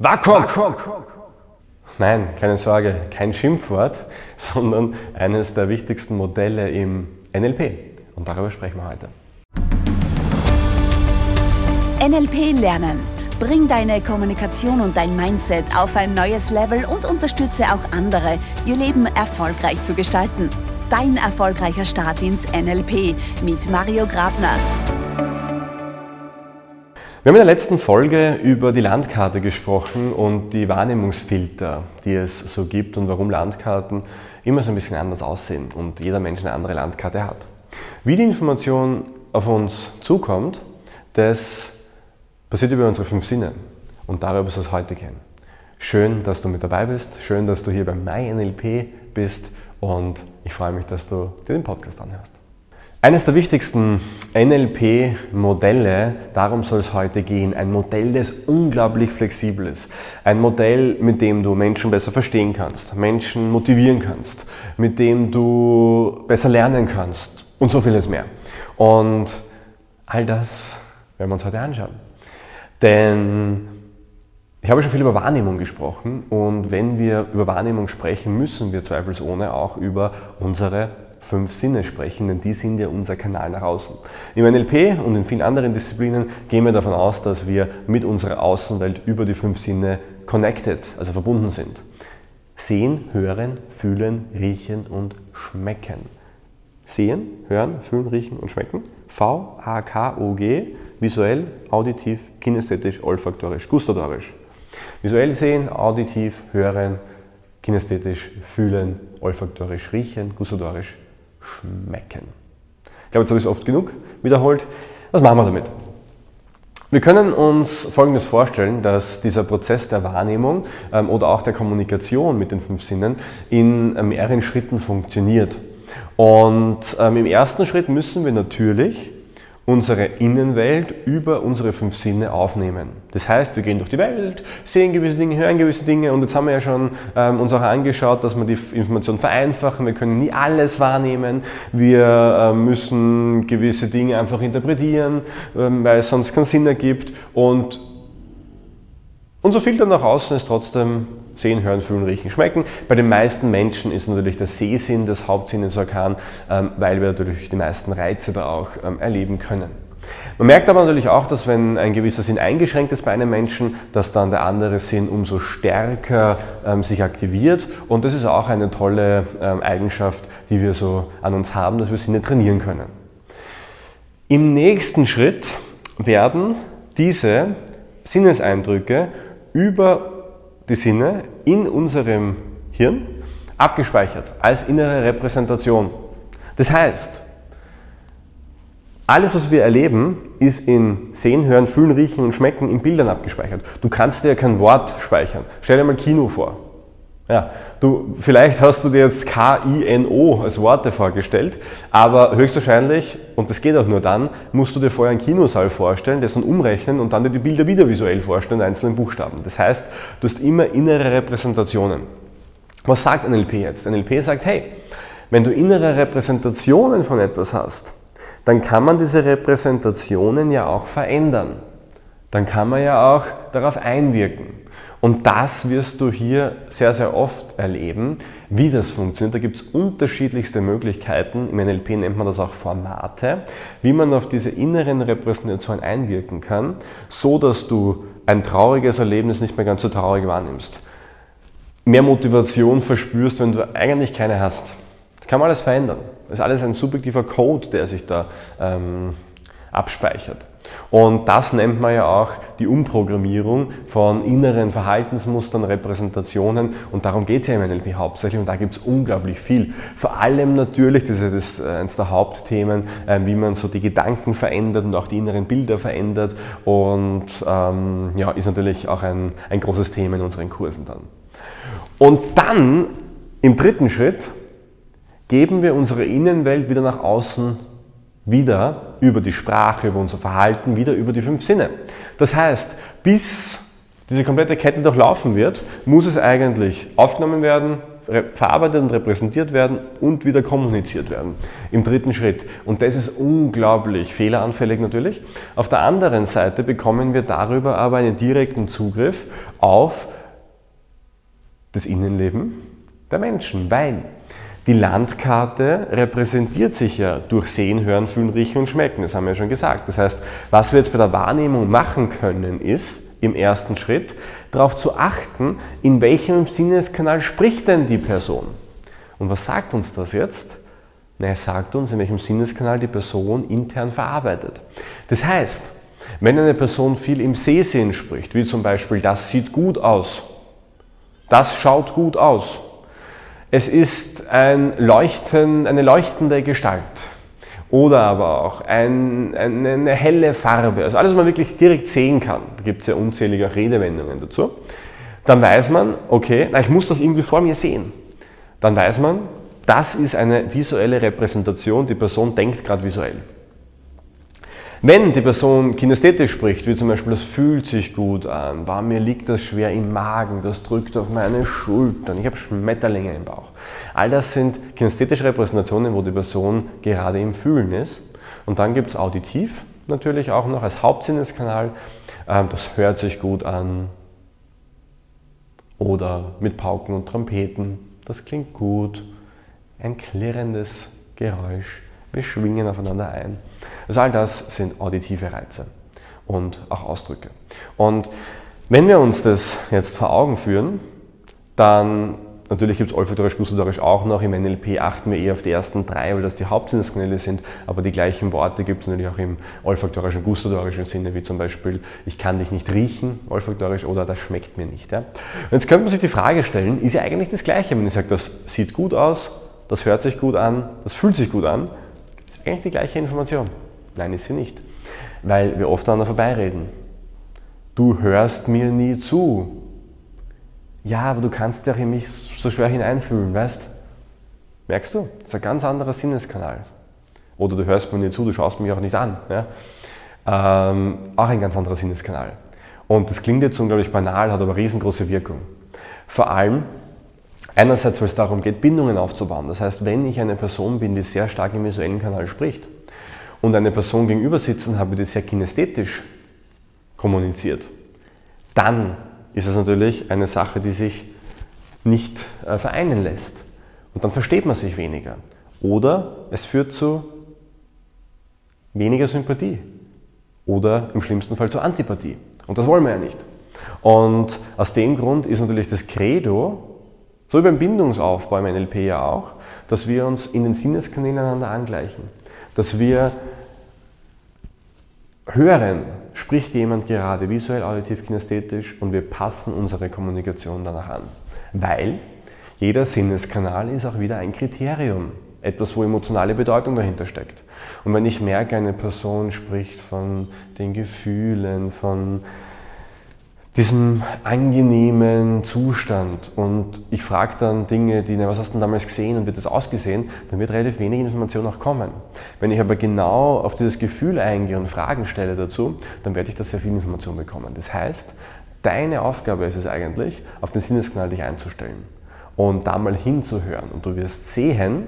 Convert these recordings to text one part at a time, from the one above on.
WAKOK! Nein, keine Sorge, kein Schimpfwort, sondern eines der wichtigsten Modelle im NLP. Und darüber sprechen wir heute. NLP lernen. Bring deine Kommunikation und dein Mindset auf ein neues Level und unterstütze auch andere, ihr Leben erfolgreich zu gestalten. Dein erfolgreicher Start ins NLP mit Mario Grabner. Wir haben in der letzten Folge über die Landkarte gesprochen und die Wahrnehmungsfilter, die es so gibt und warum Landkarten immer so ein bisschen anders aussehen und jeder Mensch eine andere Landkarte hat. Wie die Information auf uns zukommt, das passiert über unsere fünf Sinne und darüber soll es heute gehen. Schön, dass du mit dabei bist, schön, dass du hier beim MyNLP bist und ich freue mich, dass du dir den Podcast anhörst. Eines der wichtigsten NLP-Modelle, darum soll es heute gehen, ein Modell, das unglaublich flexibel ist. Ein Modell, mit dem du Menschen besser verstehen kannst, Menschen motivieren kannst, mit dem du besser lernen kannst und so vieles mehr. Und all das werden wir uns heute anschauen. Denn ich habe schon viel über Wahrnehmung gesprochen und wenn wir über Wahrnehmung sprechen, müssen wir zweifelsohne auch über unsere fünf Sinne sprechen, denn die sind ja unser Kanal nach außen. Im NLP und in vielen anderen Disziplinen gehen wir davon aus, dass wir mit unserer Außenwelt über die fünf Sinne connected, also verbunden sind. Sehen, hören, fühlen, riechen und schmecken. Sehen, hören, fühlen, riechen und schmecken. V, A, K, O, G, visuell, auditiv, kinästhetisch, olfaktorisch, gustatorisch. Visuell sehen, auditiv, hören, kinästhetisch, fühlen, olfaktorisch, riechen, gustatorisch, schmecken. Ich glaube, jetzt habe ich es oft genug wiederholt. Was machen wir damit? Wir können uns Folgendes vorstellen, dass dieser Prozess der Wahrnehmung ähm, oder auch der Kommunikation mit den fünf Sinnen in äh, mehreren Schritten funktioniert. Und ähm, im ersten Schritt müssen wir natürlich unsere Innenwelt über unsere fünf Sinne aufnehmen. Das heißt, wir gehen durch die Welt, sehen gewisse Dinge, hören gewisse Dinge und jetzt haben wir ja schon ähm, uns auch angeschaut, dass wir die Information vereinfachen. Wir können nie alles wahrnehmen. Wir äh, müssen gewisse Dinge einfach interpretieren, ähm, weil es sonst keinen Sinn ergibt. Und unser Filter nach außen ist trotzdem Sehen, Hören, Fühlen, Riechen, Schmecken. Bei den meisten Menschen ist natürlich der Sehsinn das Hauptsinnesorgan, ähm, weil wir natürlich die meisten Reize da auch ähm, erleben können. Man merkt aber natürlich auch, dass wenn ein gewisser Sinn eingeschränkt ist bei einem Menschen, dass dann der andere Sinn umso stärker ähm, sich aktiviert. Und das ist auch eine tolle ähm, Eigenschaft, die wir so an uns haben, dass wir Sinne trainieren können. Im nächsten Schritt werden diese Sinneseindrücke über die Sinne in unserem Hirn abgespeichert als innere Repräsentation. Das heißt, alles, was wir erleben, ist in Sehen, Hören, Fühlen, Riechen und Schmecken in Bildern abgespeichert. Du kannst dir kein Wort speichern. Stell dir mal Kino vor. Ja, du, vielleicht hast du dir jetzt K-I-N-O als Worte vorgestellt, aber höchstwahrscheinlich, und das geht auch nur dann, musst du dir vorher einen Kinosaal vorstellen, das dann umrechnen und dann dir die Bilder wieder visuell vorstellen, einzelnen Buchstaben. Das heißt, du hast immer innere Repräsentationen. Was sagt NLP jetzt? NLP sagt, hey, wenn du innere Repräsentationen von etwas hast, dann kann man diese Repräsentationen ja auch verändern. Dann kann man ja auch darauf einwirken. Und das wirst du hier sehr, sehr oft erleben, wie das funktioniert. Da gibt es unterschiedlichste Möglichkeiten. Im NLP nennt man das auch Formate, wie man auf diese inneren Repräsentationen einwirken kann, so dass du ein trauriges Erlebnis nicht mehr ganz so traurig wahrnimmst. Mehr Motivation verspürst, wenn du eigentlich keine hast. Das kann man alles verändern. Das ist alles ein subjektiver Code, der sich da ähm, abspeichert. Und das nennt man ja auch die Umprogrammierung von inneren Verhaltensmustern, Repräsentationen und darum geht es ja im NLP hauptsächlich und da gibt es unglaublich viel. Vor allem natürlich, das ist äh, eines der Hauptthemen, äh, wie man so die Gedanken verändert und auch die inneren Bilder verändert und ähm, ja, ist natürlich auch ein, ein großes Thema in unseren Kursen dann. Und dann im dritten Schritt geben wir unsere Innenwelt wieder nach außen wieder über die Sprache, über unser Verhalten, wieder über die fünf Sinne. Das heißt, bis diese komplette Kette durchlaufen wird, muss es eigentlich aufgenommen werden, verarbeitet und repräsentiert werden und wieder kommuniziert werden. Im dritten Schritt. Und das ist unglaublich fehleranfällig natürlich. Auf der anderen Seite bekommen wir darüber aber einen direkten Zugriff auf das Innenleben der Menschen, weil die Landkarte repräsentiert sich ja durch Sehen, Hören, Fühlen, Riechen und Schmecken. Das haben wir ja schon gesagt. Das heißt, was wir jetzt bei der Wahrnehmung machen können, ist im ersten Schritt darauf zu achten, in welchem Sinneskanal spricht denn die Person. Und was sagt uns das jetzt? Na, er sagt uns, in welchem Sinneskanal die Person intern verarbeitet. Das heißt, wenn eine Person viel im Sehsehen spricht, wie zum Beispiel, das sieht gut aus, das schaut gut aus, es ist ein Leuchten, eine leuchtende Gestalt. Oder aber auch ein, eine, eine, helle Farbe. Also alles, was man wirklich direkt sehen kann. Da gibt es ja unzählige Redewendungen dazu. Dann weiß man, okay, na, ich muss das irgendwie vor mir sehen. Dann weiß man, das ist eine visuelle Repräsentation, die Person denkt gerade visuell. Wenn die Person kinästhetisch spricht, wie zum Beispiel, das fühlt sich gut an, war mir liegt das schwer im Magen, das drückt auf meine Schultern, ich habe Schmetterlinge im Bauch. All das sind kinästhetische Repräsentationen, wo die Person gerade im Fühlen ist. Und dann gibt es auditiv natürlich auch noch als Hauptsinneskanal, ähm, das hört sich gut an. Oder mit Pauken und Trompeten, das klingt gut. Ein klirrendes Geräusch, wir schwingen aufeinander ein. Also all das sind auditive Reize und auch Ausdrücke. Und wenn wir uns das jetzt vor Augen führen, dann Natürlich gibt es olfaktorisch, gustatorisch auch noch. Im NLP achten wir eher auf die ersten drei, weil das die Hauptsinneskanäle sind. Aber die gleichen Worte gibt es natürlich auch im olfaktorischen, gustatorischen Sinne, wie zum Beispiel, ich kann dich nicht riechen, olfaktorisch, oder das schmeckt mir nicht. Ja? Und jetzt könnte man sich die Frage stellen, ist ja eigentlich das Gleiche, wenn ich sage, das sieht gut aus, das hört sich gut an, das fühlt sich gut an. Eigentlich die gleiche Information. Nein, ist sie nicht. Weil wir oft aneinander vorbeireden. Du hörst mir nie zu. Ja, aber du kannst ja in mich so schwer hineinfühlen, weißt? Merkst du? Das ist ein ganz anderer Sinneskanal. Oder du hörst mir nie zu, du schaust mich auch nicht an. Ja? Ähm, auch ein ganz anderer Sinneskanal. Und das klingt jetzt unglaublich banal, hat aber riesengroße Wirkung. Vor allem, einerseits, weil es darum geht, Bindungen aufzubauen. Das heißt, wenn ich eine Person bin, die sehr stark im visuellen Kanal spricht, und eine Person gegenüber sitzen habe, die sehr kinästhetisch kommuniziert, dann ist es natürlich eine Sache, die sich nicht äh, vereinen lässt. Und dann versteht man sich weniger. Oder es führt zu weniger Sympathie. Oder im schlimmsten Fall zu Antipathie. Und das wollen wir ja nicht. Und aus dem Grund ist natürlich das Credo, so wie beim Bindungsaufbau im NLP ja auch, dass wir uns in den Sinneskanälen einander angleichen dass wir hören, spricht jemand gerade visuell, auditiv, kinästhetisch und wir passen unsere Kommunikation danach an. Weil jeder Sinneskanal ist auch wieder ein Kriterium, etwas, wo emotionale Bedeutung dahinter steckt. Und wenn ich merke, eine Person spricht von den Gefühlen, von diesem angenehmen Zustand und ich frage dann Dinge, die, na, was hast du damals gesehen und wird das ausgesehen, dann wird relativ wenig Information auch kommen. Wenn ich aber genau auf dieses Gefühl eingehe und Fragen stelle dazu, dann werde ich da sehr viel Information bekommen. Das heißt, deine Aufgabe ist es eigentlich, auf den Sinneskanal dich einzustellen und da mal hinzuhören und du wirst sehen,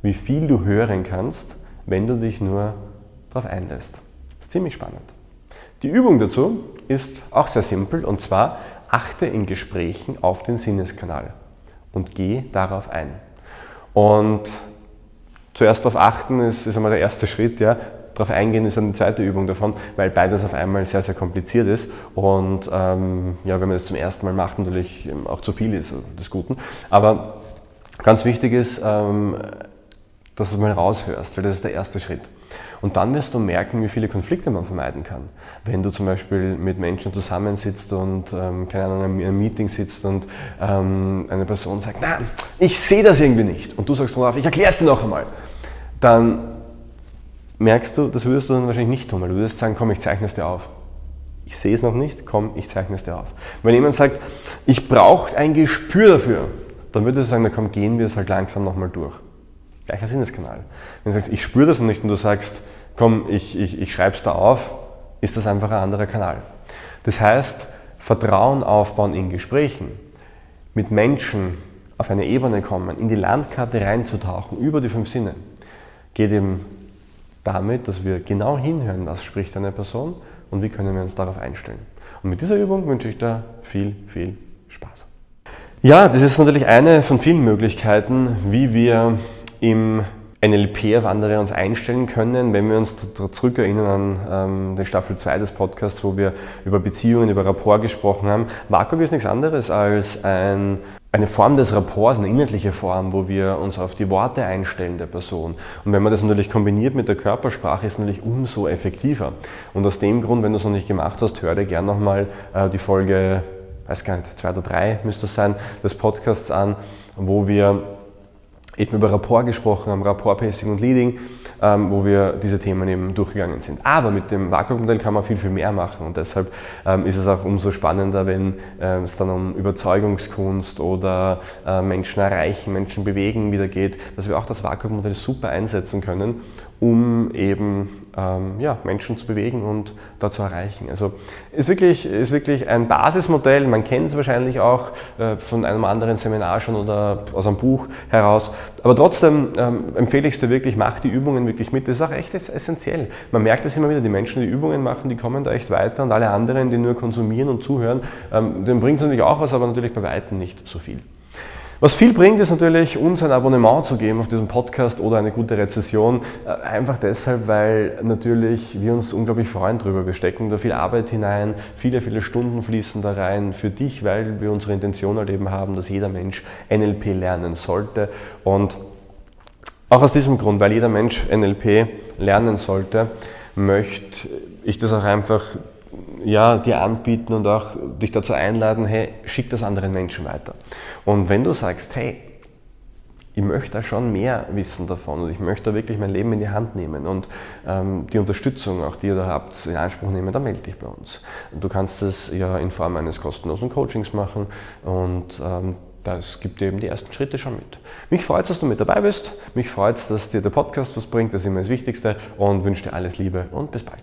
wie viel du hören kannst, wenn du dich nur darauf einlässt. Das ist ziemlich spannend. Die Übung dazu ist auch sehr simpel und zwar achte in Gesprächen auf den Sinneskanal und geh darauf ein. Und zuerst darauf achten ist, ist einmal der erste Schritt, ja. Darauf eingehen ist eine zweite Übung davon, weil beides auf einmal sehr, sehr kompliziert ist und ähm, ja, wenn man das zum ersten Mal macht, natürlich auch zu viel ist des Guten. Aber ganz wichtig ist, ähm, dass du es mal raushörst, weil das ist der erste Schritt. Und dann wirst du merken, wie viele Konflikte man vermeiden kann. Wenn du zum Beispiel mit Menschen zusammensitzt und, ähm, keine Ahnung, in einem Meeting sitzt und ähm, eine Person sagt, na, ich sehe das irgendwie nicht. Und du sagst drauf, ich erkläre es dir noch einmal. Dann merkst du, das würdest du dann wahrscheinlich nicht tun, weil du würdest sagen, komm, ich zeichne es dir auf. Ich sehe es noch nicht, komm, ich zeichne es dir auf. Wenn jemand sagt, ich brauche ein Gespür dafür, dann würdest du sagen, na komm, gehen wir es halt langsam nochmal durch. Gleicher Sinneskanal. Wenn du sagst, ich spüre das nicht und du sagst, komm, ich, ich, ich schreibe es da auf, ist das einfach ein anderer Kanal. Das heißt, Vertrauen aufbauen in Gesprächen mit Menschen auf eine Ebene kommen, in die Landkarte reinzutauchen, über die fünf Sinne, geht eben damit, dass wir genau hinhören, was spricht eine Person und wie können wir uns darauf einstellen. Und mit dieser Übung wünsche ich dir viel, viel Spaß. Ja, das ist natürlich eine von vielen Möglichkeiten, wie wir im NLP auf andere uns einstellen können, wenn wir uns zurückerinnern an ähm, den Staffel 2 des Podcasts, wo wir über Beziehungen, über Rapport gesprochen haben. WAKOG ist nichts anderes als ein, eine Form des Rapports, eine inhaltliche Form, wo wir uns auf die Worte einstellen der Person. Und wenn man das natürlich kombiniert mit der Körpersprache, ist es natürlich umso effektiver. Und aus dem Grund, wenn du es noch nicht gemacht hast, hör dir gerne nochmal äh, die Folge, weiß gar nicht, zwei oder drei müsste es sein, des Podcasts an, wo wir eben über Rapport gesprochen haben, Rapport, Pacing und Leading, ähm, wo wir diese Themen eben durchgegangen sind. Aber mit dem Vakuummodell kann man viel, viel mehr machen und deshalb ähm, ist es auch umso spannender, wenn ähm, es dann um Überzeugungskunst oder äh, Menschen erreichen, Menschen bewegen wieder geht, dass wir auch das Vakuummodell super einsetzen können, um eben ähm, ja, Menschen zu bewegen und da zu erreichen. Also ist wirklich, ist wirklich ein Basismodell, man kennt es wahrscheinlich auch äh, von einem anderen Seminar schon oder aus einem Buch heraus, aber trotzdem ähm, empfehle ich es dir wirklich, mach die Übungen wirklich mit, das ist auch echt essentiell. Man merkt es immer wieder, die Menschen, die Übungen machen, die kommen da echt weiter und alle anderen, die nur konsumieren und zuhören, ähm, denen bringt es natürlich auch was, aber natürlich bei Weitem nicht so viel. Was viel bringt, ist natürlich, uns ein Abonnement zu geben auf diesem Podcast oder eine gute Rezession. Äh, einfach deshalb, weil natürlich wir uns unglaublich freuen darüber. Wir stecken da viel Arbeit hinein, viele, viele Stunden fließen da rein für dich, weil wir unsere Intention halt eben haben, dass jeder Mensch NLP lernen sollte. Und auch aus diesem Grund, weil jeder Mensch NLP lernen sollte, möchte ich das auch einfach ja, dir anbieten und auch dich dazu einladen, hey, schick das anderen Menschen weiter. Und wenn du sagst, hey, ich möchte da schon mehr wissen davon und ich möchte da wirklich mein Leben in die Hand nehmen und ähm, die Unterstützung, auch die ihr da habt, in Anspruch nehmen, dann melde dich bei uns. Du kannst das ja in Form eines kostenlosen Coachings machen und ähm, das gibt dir eben die ersten Schritte schon mit. Mich freut es, dass du mit dabei bist. Mich freut es, dass dir der Podcast was bringt. Das ist immer das Wichtigste und wünsche dir alles Liebe und bis bald.